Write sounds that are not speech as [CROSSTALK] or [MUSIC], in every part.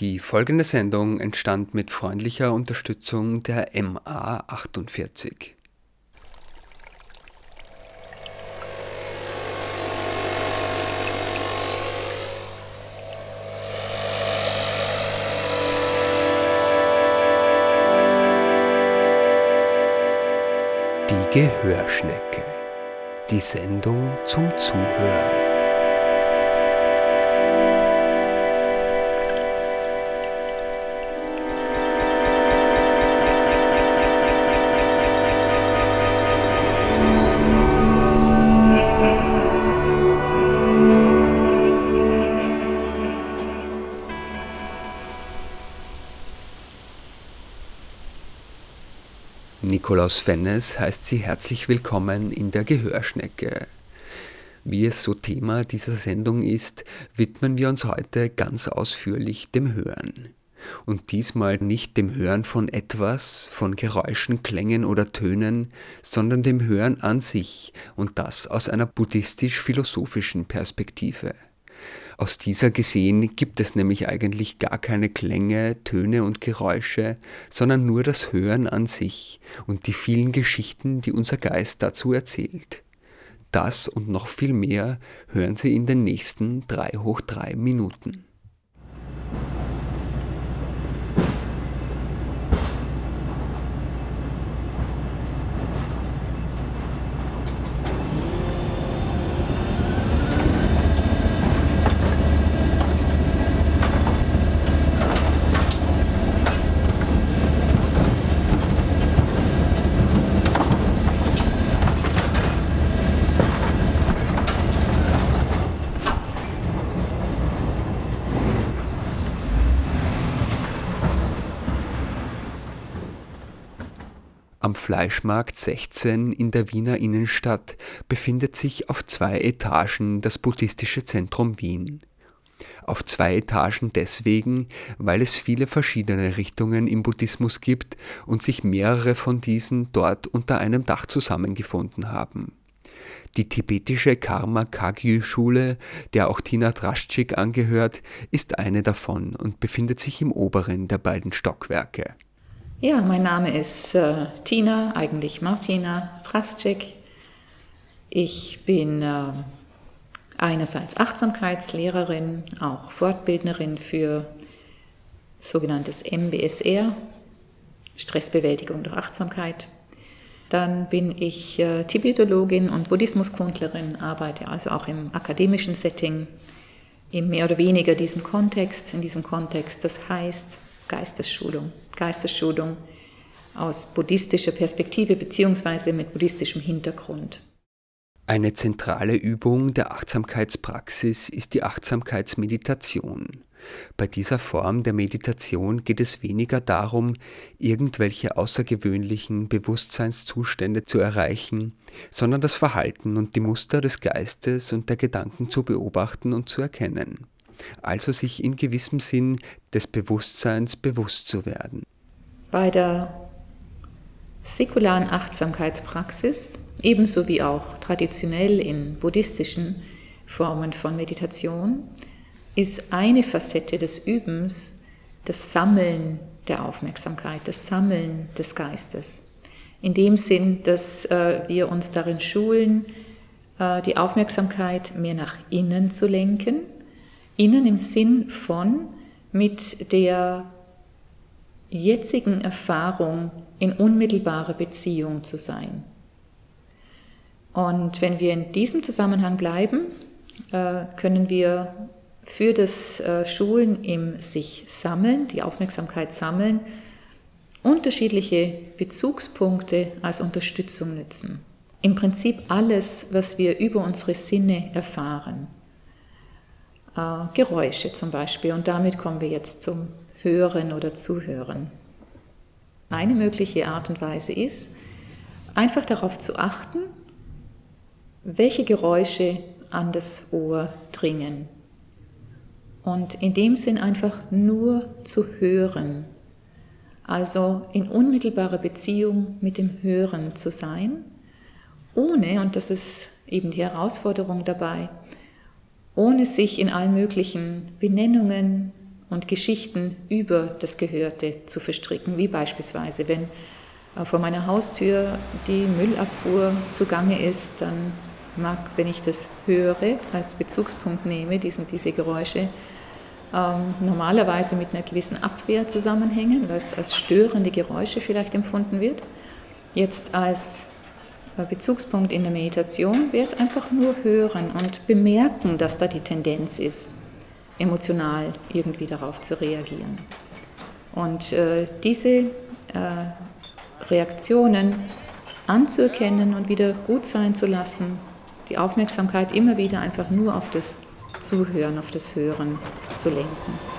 Die folgende Sendung entstand mit freundlicher Unterstützung der MA 48. Die Gehörschnecke. Die Sendung zum Zuhören. Nikolaus Fennes heißt Sie herzlich willkommen in der Gehörschnecke. Wie es so Thema dieser Sendung ist, widmen wir uns heute ganz ausführlich dem Hören. Und diesmal nicht dem Hören von etwas, von Geräuschen, Klängen oder Tönen, sondern dem Hören an sich und das aus einer buddhistisch-philosophischen Perspektive. Aus dieser gesehen gibt es nämlich eigentlich gar keine Klänge, Töne und Geräusche, sondern nur das Hören an sich und die vielen Geschichten, die unser Geist dazu erzählt. Das und noch viel mehr hören Sie in den nächsten 3 hoch 3 Minuten. Am Fleischmarkt 16 in der Wiener Innenstadt befindet sich auf zwei Etagen das Buddhistische Zentrum Wien. Auf zwei Etagen deswegen, weil es viele verschiedene Richtungen im Buddhismus gibt und sich mehrere von diesen dort unter einem Dach zusammengefunden haben. Die tibetische Karma Kagyu Schule, der auch Tina Draschik angehört, ist eine davon und befindet sich im oberen der beiden Stockwerke. Ja, mein Name ist äh, Tina, eigentlich Martina Strascek. Ich bin äh, einerseits Achtsamkeitslehrerin, auch Fortbildnerin für sogenanntes MBSR, Stressbewältigung durch Achtsamkeit. Dann bin ich äh, Tibetologin und Buddhismuskundlerin, arbeite also auch im akademischen Setting, in mehr oder weniger diesem Kontext, in diesem Kontext, das heißt Geistesschulung. Geistesschulung aus buddhistischer Perspektive bzw. mit buddhistischem Hintergrund. Eine zentrale Übung der Achtsamkeitspraxis ist die Achtsamkeitsmeditation. Bei dieser Form der Meditation geht es weniger darum, irgendwelche außergewöhnlichen Bewusstseinszustände zu erreichen, sondern das Verhalten und die Muster des Geistes und der Gedanken zu beobachten und zu erkennen also sich in gewissem Sinn des Bewusstseins bewusst zu werden. Bei der säkularen Achtsamkeitspraxis, ebenso wie auch traditionell in buddhistischen Formen von Meditation, ist eine Facette des Übens das Sammeln der Aufmerksamkeit, das Sammeln des Geistes. In dem Sinn, dass äh, wir uns darin schulen, äh, die Aufmerksamkeit mehr nach innen zu lenken Innen im Sinn von mit der jetzigen Erfahrung in unmittelbarer Beziehung zu sein. Und wenn wir in diesem Zusammenhang bleiben, äh, können wir für das äh, Schulen im sich sammeln, die Aufmerksamkeit sammeln, unterschiedliche Bezugspunkte als Unterstützung nützen. Im Prinzip alles, was wir über unsere Sinne erfahren äh, Geräusche zum Beispiel. Und damit kommen wir jetzt zum Hören oder Zuhören. Eine mögliche Art und Weise ist, einfach darauf zu achten, welche Geräusche an das Ohr dringen. Und in dem Sinn einfach nur zu hören. Also in unmittelbarer Beziehung mit dem Hören zu sein, ohne, und das ist eben die Herausforderung dabei, ohne sich in allen möglichen Benennungen und Geschichten über das Gehörte zu verstricken, wie beispielsweise, wenn äh, vor meiner Haustür die Müllabfuhr zugange ist, dann mag, wenn ich das höre, als Bezugspunkt nehme, diesen, diese Geräusche, ähm, normalerweise mit einer gewissen Abwehr zusammenhängen, es als störende Geräusche vielleicht empfunden wird. Jetzt als Bezugspunkt in der Meditation wäre es einfach nur hören und bemerken, dass da die Tendenz ist, emotional irgendwie darauf zu reagieren. Und äh, diese äh, Reaktionen anzuerkennen und wieder gut sein zu lassen, die Aufmerksamkeit immer wieder einfach nur auf das Zuhören, auf das Hören zu lenken.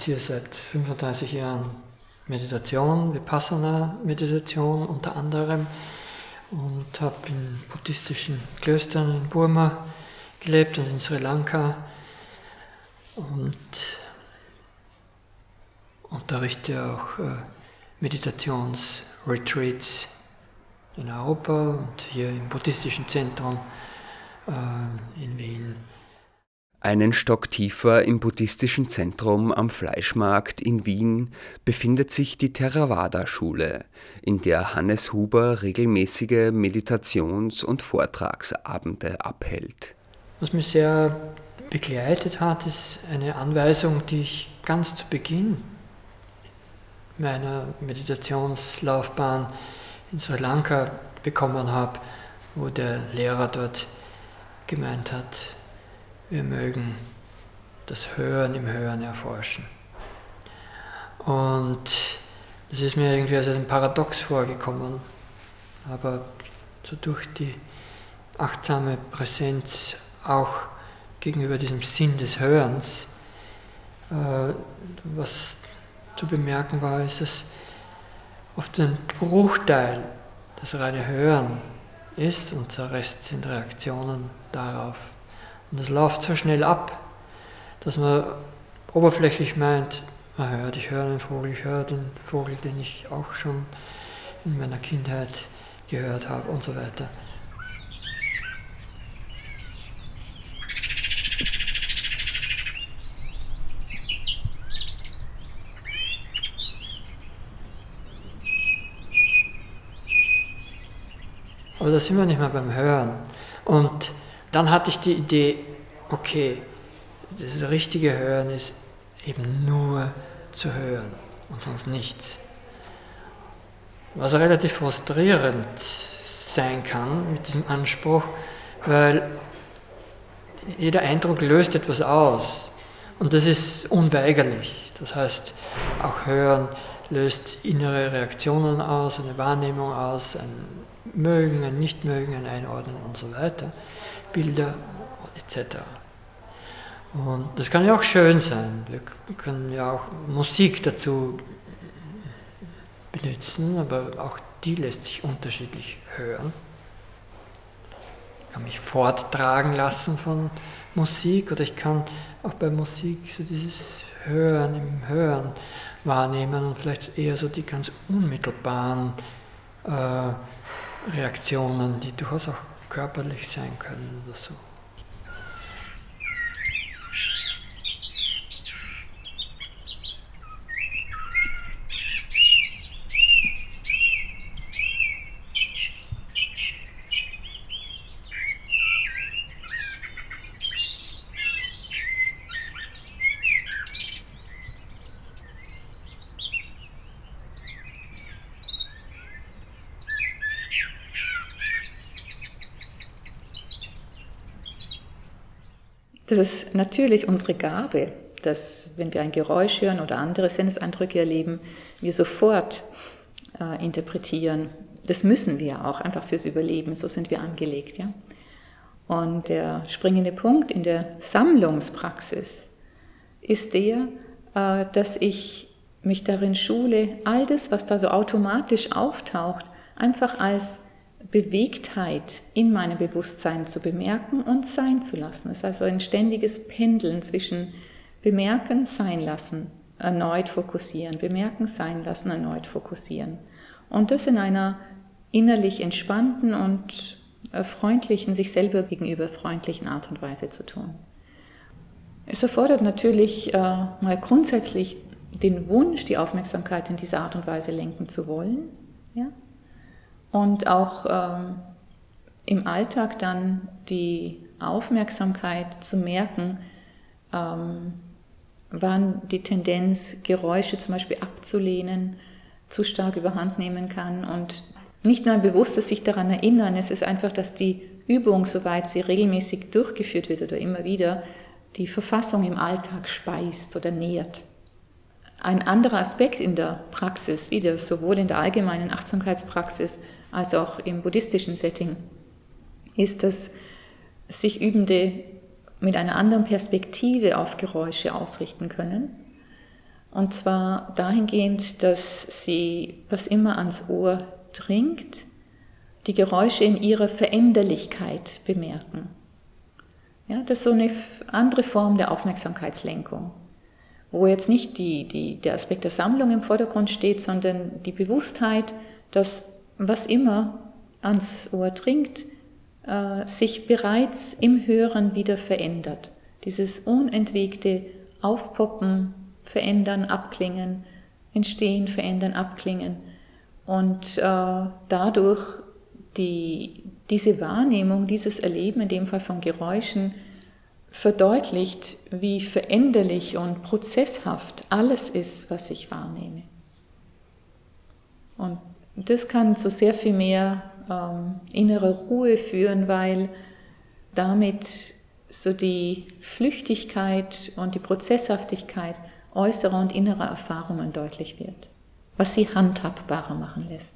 Praktiziere seit 35 Jahren Meditation, Vipassana-Meditation unter anderem und habe in buddhistischen Klöstern in Burma gelebt und in Sri Lanka und unterrichte auch äh, Meditationsretreats in Europa und hier im buddhistischen Zentrum äh, in Wien. Einen Stock tiefer im buddhistischen Zentrum am Fleischmarkt in Wien befindet sich die Theravada-Schule, in der Hannes Huber regelmäßige Meditations- und Vortragsabende abhält. Was mich sehr begleitet hat, ist eine Anweisung, die ich ganz zu Beginn meiner Meditationslaufbahn in Sri Lanka bekommen habe, wo der Lehrer dort gemeint hat, wir mögen das Hören im Hören erforschen. Und das ist mir irgendwie als ein Paradox vorgekommen, aber so durch die achtsame Präsenz auch gegenüber diesem Sinn des Hörens, äh, was zu bemerken war, ist, dass oft ein Bruchteil das reine Hören ist und der Rest sind Reaktionen darauf. Und es läuft so schnell ab, dass man oberflächlich meint, man hört, ich höre einen Vogel, ich höre den Vogel, den ich auch schon in meiner Kindheit gehört habe und so weiter. Aber da sind wir nicht mehr beim Hören. Und dann hatte ich die Idee, okay, das richtige Hören ist eben nur zu hören und sonst nichts. Was relativ frustrierend sein kann mit diesem Anspruch, weil jeder Eindruck löst etwas aus und das ist unweigerlich. Das heißt, auch Hören löst innere Reaktionen aus, eine Wahrnehmung aus, ein Mögen, ein Nichtmögen, ein Einordnen und so weiter. Bilder etc. Und das kann ja auch schön sein. Wir können ja auch Musik dazu benutzen, aber auch die lässt sich unterschiedlich hören. Ich kann mich forttragen lassen von Musik oder ich kann auch bei Musik so dieses Hören im Hören wahrnehmen und vielleicht eher so die ganz unmittelbaren äh, Reaktionen, die durchaus auch körperlich sein können oder so. Das ist natürlich unsere Gabe, dass wenn wir ein Geräusch hören oder andere Sinneseindrücke erleben, wir sofort äh, interpretieren. Das müssen wir auch, einfach fürs Überleben, so sind wir angelegt. Ja? Und der springende Punkt in der Sammlungspraxis ist der, äh, dass ich mich darin schule, all das, was da so automatisch auftaucht, einfach als Bewegtheit in meinem Bewusstsein zu bemerken und sein zu lassen. Es ist also ein ständiges Pendeln zwischen bemerken, sein lassen, erneut fokussieren, bemerken, sein lassen, erneut fokussieren. Und das in einer innerlich entspannten und äh, freundlichen, sich selber gegenüber freundlichen Art und Weise zu tun. Es erfordert natürlich äh, mal grundsätzlich den Wunsch, die Aufmerksamkeit in dieser Art und Weise lenken zu wollen. Ja? Und auch ähm, im Alltag dann die Aufmerksamkeit zu merken, ähm, wann die Tendenz, Geräusche zum Beispiel abzulehnen, zu stark überhand nehmen kann. Und nicht nur ein bewusstes sich daran erinnern, es ist einfach, dass die Übung, soweit sie regelmäßig durchgeführt wird oder immer wieder, die Verfassung im Alltag speist oder nährt. Ein anderer Aspekt in der Praxis, wieder sowohl in der allgemeinen Achtsamkeitspraxis als auch im buddhistischen Setting, ist, dass sich Übende mit einer anderen Perspektive auf Geräusche ausrichten können. Und zwar dahingehend, dass sie, was immer ans Ohr dringt, die Geräusche in ihrer Veränderlichkeit bemerken. Ja, das ist so eine andere Form der Aufmerksamkeitslenkung, wo jetzt nicht die, die, der Aspekt der Sammlung im Vordergrund steht, sondern die Bewusstheit, dass was immer ans Ohr dringt, äh, sich bereits im Hören wieder verändert. Dieses unentwegte Aufpoppen, Verändern, Abklingen, Entstehen, Verändern, Abklingen. Und äh, dadurch die, diese Wahrnehmung, dieses Erleben, in dem Fall von Geräuschen, verdeutlicht, wie veränderlich und prozesshaft alles ist, was ich wahrnehme. Und das kann zu sehr viel mehr ähm, innere Ruhe führen, weil damit so die Flüchtigkeit und die Prozesshaftigkeit äußerer und innerer Erfahrungen deutlich wird, was sie handhabbarer machen lässt.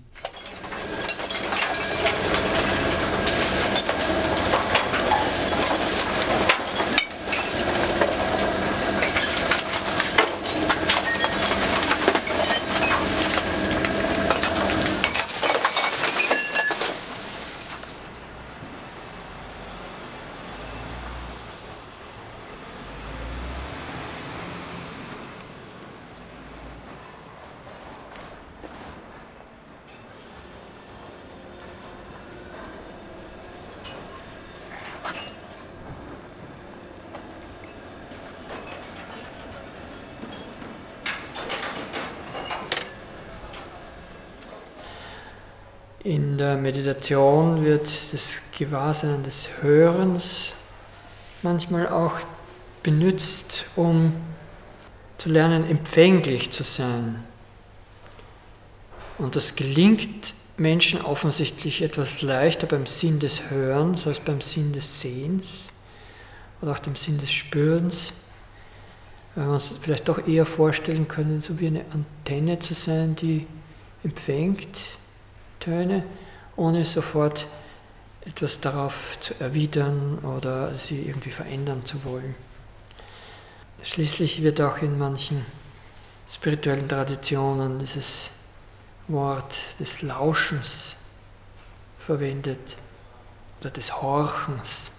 In der Meditation wird das Gewahrsein des Hörens manchmal auch benutzt, um zu lernen, empfänglich zu sein. Und das gelingt Menschen offensichtlich etwas leichter beim Sinn des Hörens als beim Sinn des Sehens oder auch dem Sinn des Spürens. Weil wir uns vielleicht doch eher vorstellen können, so wie eine Antenne zu sein, die empfängt Töne, ohne sofort etwas darauf zu erwidern oder sie irgendwie verändern zu wollen. Schließlich wird auch in manchen spirituellen Traditionen dieses Wort des Lauschens verwendet oder des Horchens,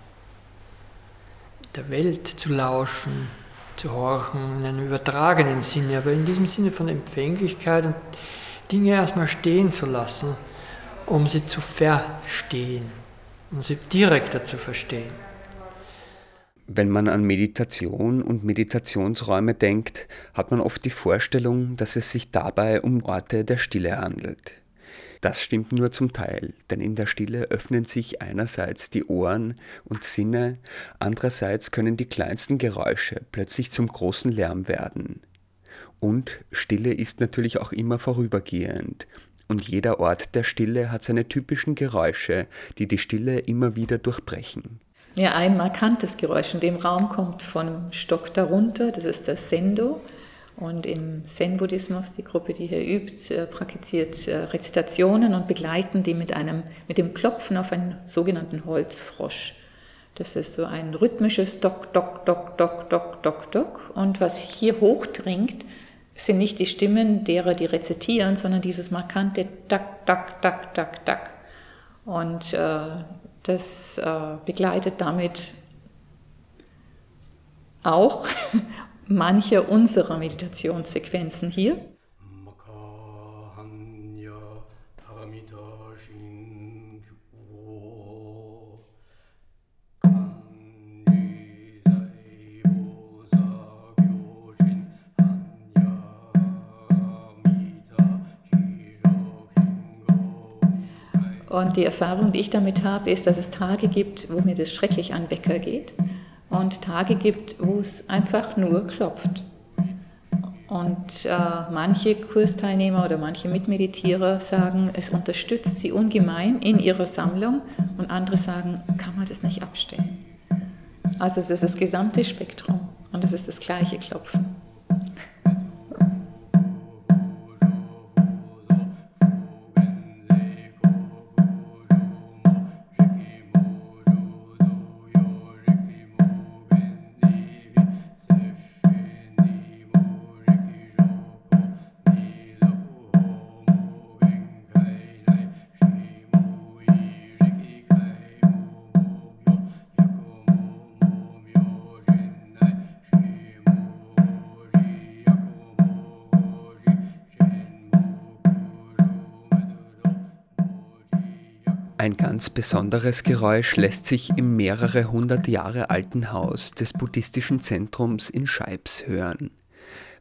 der Welt zu lauschen, zu horchen in einem übertragenen Sinne, aber in diesem Sinne von Empfänglichkeit und Dinge erstmal stehen zu lassen um sie zu verstehen, um sie direkter zu verstehen. Wenn man an Meditation und Meditationsräume denkt, hat man oft die Vorstellung, dass es sich dabei um Orte der Stille handelt. Das stimmt nur zum Teil, denn in der Stille öffnen sich einerseits die Ohren und Sinne, andererseits können die kleinsten Geräusche plötzlich zum großen Lärm werden. Und Stille ist natürlich auch immer vorübergehend und jeder Ort der Stille hat seine typischen Geräusche, die die Stille immer wieder durchbrechen. Ja, ein markantes Geräusch in dem Raum kommt vom Stock darunter, das ist das Sendo. Und im Zen-Buddhismus, die Gruppe, die hier übt, äh, praktiziert äh, Rezitationen und begleiten die mit, einem, mit dem Klopfen auf einen sogenannten Holzfrosch. Das ist so ein rhythmisches Dok, Dok, Dok, Dok, Dok, Dok, Dok. Und was hier hochdringt, sind nicht die Stimmen derer, die rezitieren, sondern dieses markante Dak, Dak, Dak, Dak, Dak. Und äh, das äh, begleitet damit auch [LAUGHS] manche unserer Meditationssequenzen hier. Und die Erfahrung, die ich damit habe, ist, dass es Tage gibt, wo mir das schrecklich an Wecker geht und Tage gibt, wo es einfach nur klopft. Und äh, manche Kursteilnehmer oder manche Mitmeditierer sagen, es unterstützt sie ungemein in ihrer Sammlung und andere sagen, kann man das nicht abstellen. Also es ist das gesamte Spektrum und es ist das gleiche Klopfen. Ganz besonderes Geräusch lässt sich im mehrere hundert Jahre alten Haus des buddhistischen Zentrums in Scheibs hören.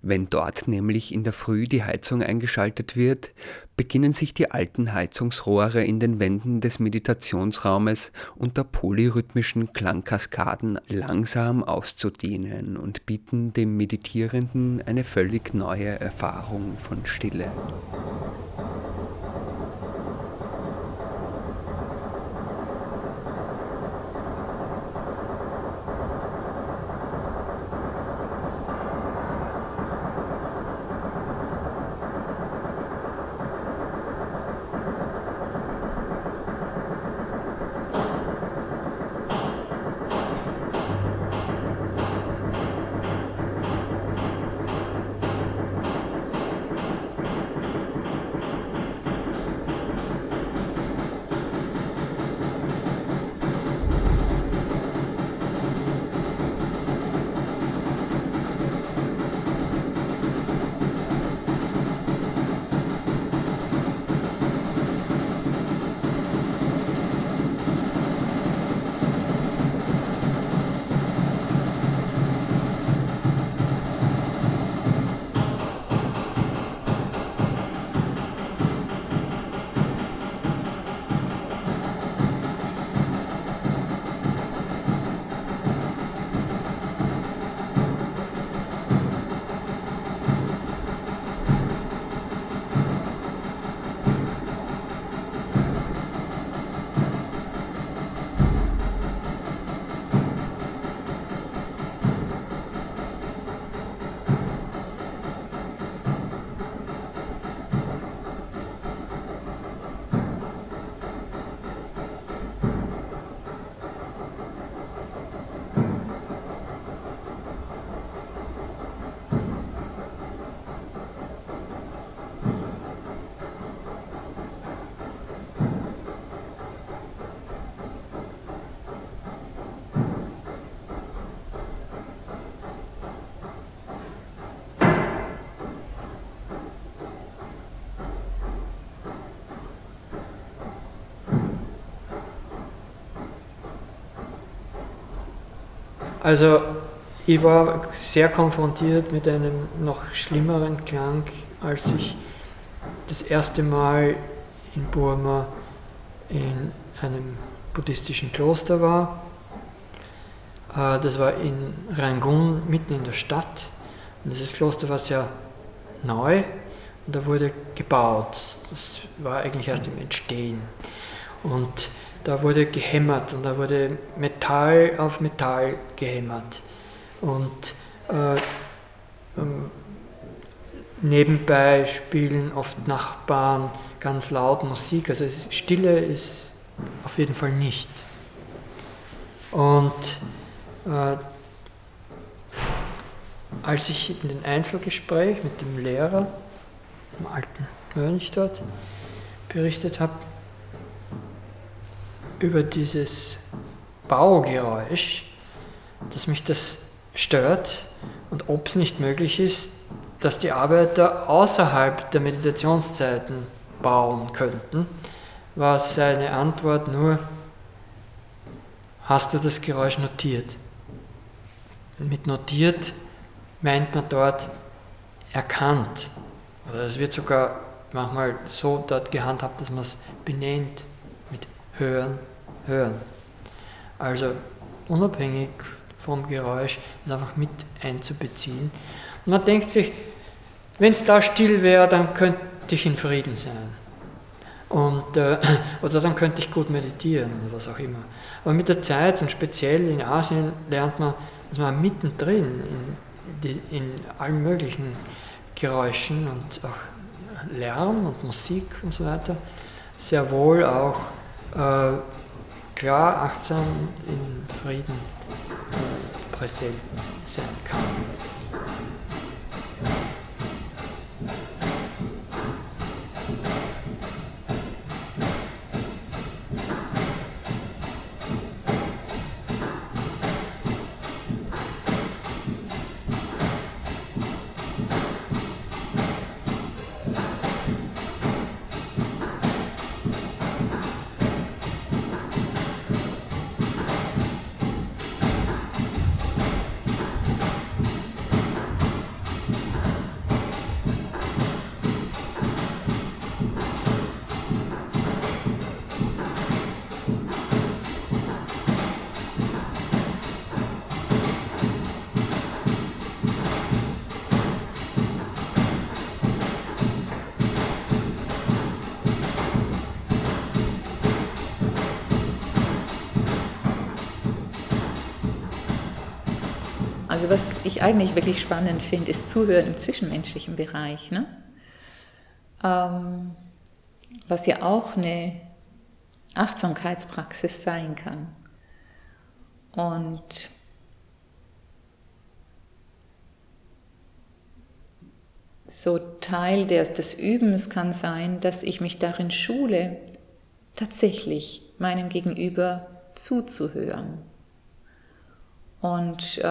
Wenn dort nämlich in der Früh die Heizung eingeschaltet wird, beginnen sich die alten Heizungsrohre in den Wänden des Meditationsraumes unter polyrhythmischen Klangkaskaden langsam auszudehnen und bieten dem Meditierenden eine völlig neue Erfahrung von Stille. Also ich war sehr konfrontiert mit einem noch schlimmeren Klang, als ich das erste Mal in Burma in einem buddhistischen Kloster war. Äh, das war in Rangoon, mitten in der Stadt. Und dieses Kloster war sehr neu und da wurde gebaut. Das war eigentlich erst im Entstehen. Und da wurde gehämmert und da wurde Metall auf Metall gehämmert. Und äh, ähm, nebenbei spielen oft Nachbarn ganz laut Musik, also Stille ist auf jeden Fall nicht. Und äh, als ich in den Einzelgespräch mit dem Lehrer, dem alten Mönch dort, berichtet habe, über dieses Baugeräusch, dass mich das stört und ob es nicht möglich ist, dass die Arbeiter außerhalb der Meditationszeiten bauen könnten, war seine Antwort nur, hast du das Geräusch notiert? Mit notiert meint man dort erkannt. Oder es wird sogar manchmal so dort gehandhabt, dass man es benennt mit hören, hören. Also unabhängig vom Geräusch ist einfach mit einzubeziehen. Und man denkt sich, wenn es da still wäre, dann könnte ich in Frieden sein. Und, äh, [LAUGHS] oder dann könnte ich gut meditieren oder was auch immer. Aber mit der Zeit und speziell in Asien lernt man, dass man mittendrin in, in allen möglichen Geräuschen und auch Lärm und Musik und so weiter sehr wohl auch äh, klar, achtsam in Frieden äh, präsent sein kann. Also was ich eigentlich wirklich spannend finde, ist Zuhören im zwischenmenschlichen Bereich. Ne? Ähm, was ja auch eine Achtsamkeitspraxis sein kann. Und so Teil des, des Übens kann sein, dass ich mich darin schule, tatsächlich meinem Gegenüber zuzuhören und äh,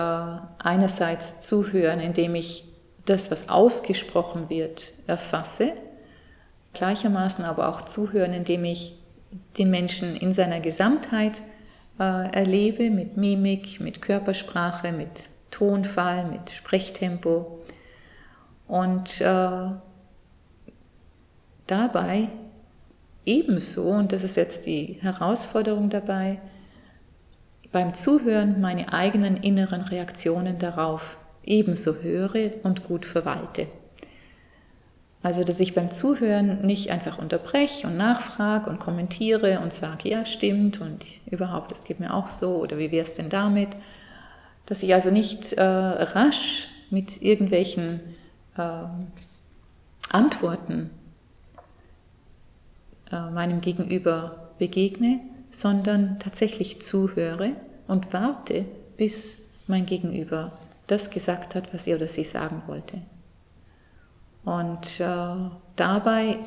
einerseits zuhören, indem ich das, was ausgesprochen wird, erfasse, gleichermaßen aber auch zuhören, indem ich den Menschen in seiner Gesamtheit äh, erlebe, mit Mimik, mit Körpersprache, mit Tonfall, mit Sprechtempo. Und äh, dabei ebenso, und das ist jetzt die Herausforderung dabei, beim Zuhören meine eigenen inneren Reaktionen darauf ebenso höre und gut verwalte. Also, dass ich beim Zuhören nicht einfach unterbreche und nachfrage und kommentiere und sage, ja, stimmt und überhaupt, es geht mir auch so oder wie wäre es denn damit? Dass ich also nicht äh, rasch mit irgendwelchen äh, Antworten äh, meinem Gegenüber begegne, sondern tatsächlich zuhöre und warte, bis mein Gegenüber das gesagt hat, was er oder sie sagen wollte. Und äh, dabei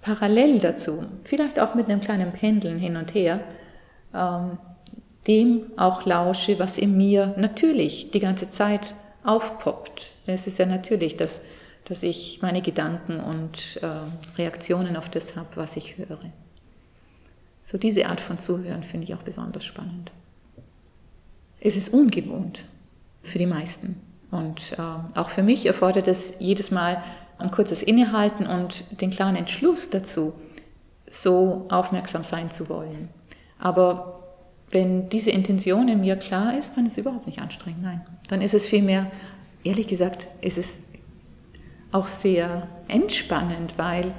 parallel dazu, vielleicht auch mit einem kleinen Pendeln hin und her, ähm, dem auch lausche, was in mir natürlich die ganze Zeit aufpoppt. Es ist ja natürlich, dass, dass ich meine Gedanken und äh, Reaktionen auf das habe, was ich höre. So diese Art von Zuhören finde ich auch besonders spannend. Es ist ungewohnt für die meisten. Und äh, auch für mich erfordert es jedes Mal ein kurzes Innehalten und den klaren Entschluss dazu, so aufmerksam sein zu wollen. Aber wenn diese Intention in mir klar ist, dann ist es überhaupt nicht anstrengend. Nein, dann ist es vielmehr, ehrlich gesagt, ist es auch sehr entspannend, weil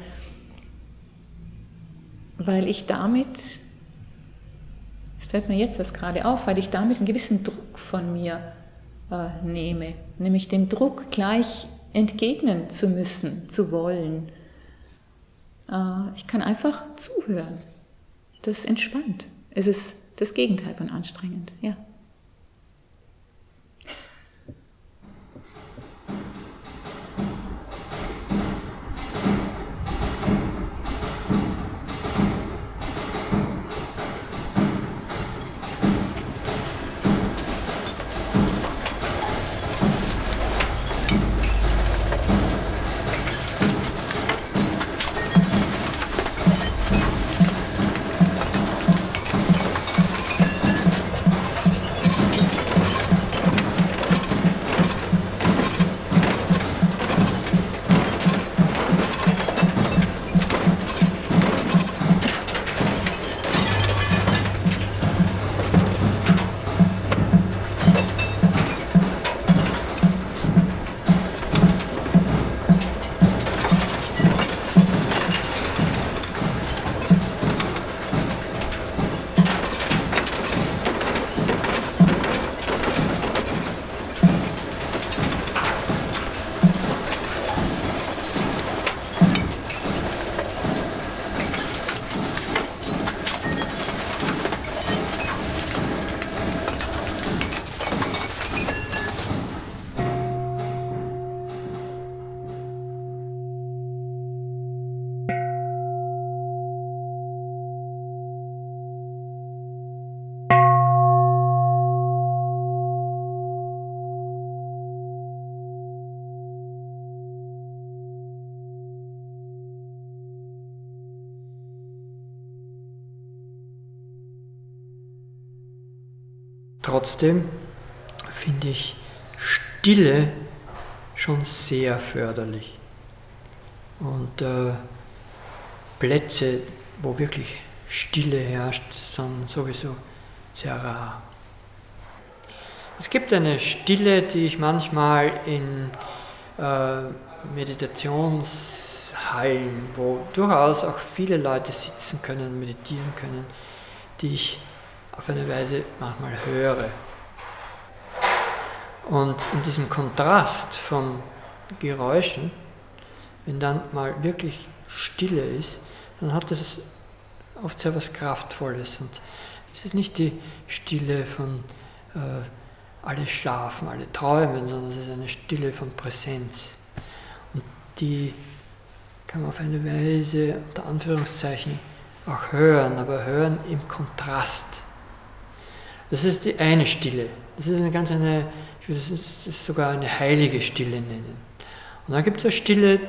weil ich damit Fällt mir jetzt das gerade auf, weil ich damit einen gewissen Druck von mir äh, nehme, nämlich dem Druck gleich entgegnen zu müssen, zu wollen. Äh, ich kann einfach zuhören. Das entspannt. Es ist das Gegenteil von anstrengend, ja. Trotzdem finde ich Stille schon sehr förderlich. Und äh, Plätze, wo wirklich Stille herrscht, sind sowieso sehr rar. Es gibt eine Stille, die ich manchmal in äh, Meditationshallen, wo durchaus auch viele Leute sitzen können, meditieren können, die ich auf eine Weise manchmal höre. Und in diesem Kontrast von Geräuschen, wenn dann mal wirklich Stille ist, dann hat das oft sehr was Kraftvolles. Und es ist nicht die Stille von äh, alle schlafen, alle träumen, sondern es ist eine Stille von Präsenz. Und die kann man auf eine Weise, unter Anführungszeichen, auch hören, aber hören im Kontrast das ist die eine Stille. Das ist eine ganz eine, ich würde es sogar eine heilige Stille nennen. Und dann gibt es eine Stille,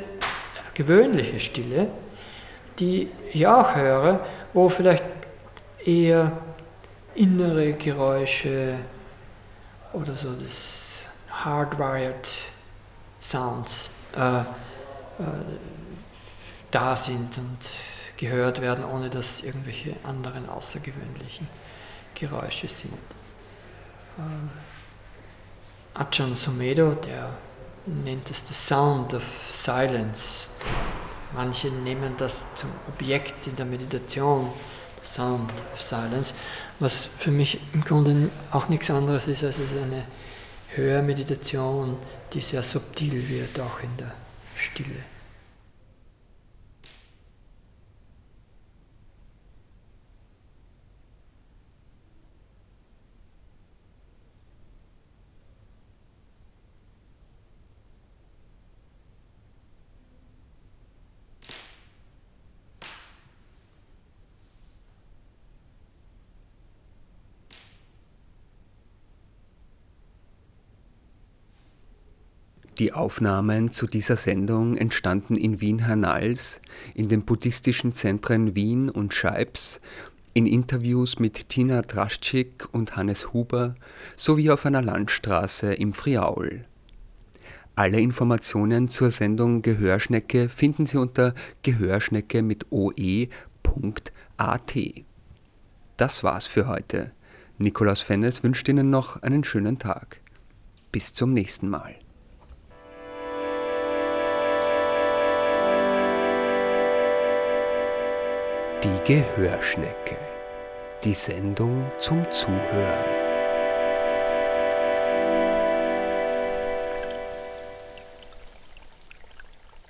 gewöhnliche Stille, die ich auch höre, wo vielleicht eher innere Geräusche oder so das hardwired Sounds äh, äh, da sind und gehört werden, ohne dass irgendwelche anderen außergewöhnlichen Geräusche sind. Äh, Ajahn Sumedo, der nennt es the Sound of Silence. Manche nehmen das zum Objekt in der Meditation, Sound of Silence, was für mich im Grunde auch nichts anderes ist als eine Hörmeditation, die sehr subtil wird, auch in der Stille. Die Aufnahmen zu dieser Sendung entstanden in Wien-Hernals, in den buddhistischen Zentren Wien und Scheibs, in Interviews mit Tina Draschik und Hannes Huber sowie auf einer Landstraße im Friaul. Alle Informationen zur Sendung Gehörschnecke finden Sie unter gehörschnecke mit oe.at. Das war's für heute. Nikolaus Fennes wünscht Ihnen noch einen schönen Tag. Bis zum nächsten Mal. Die Gehörschnecke Die Sendung zum Zuhören.